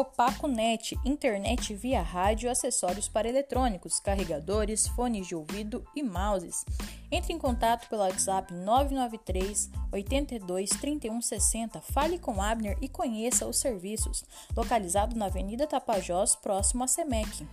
OpacoNet, internet via rádio, acessórios para eletrônicos, carregadores, fones de ouvido e mouses. Entre em contato pelo WhatsApp 993 82 31 60. Fale com Abner e conheça os serviços. Localizado na Avenida Tapajós, próximo à SEMEC.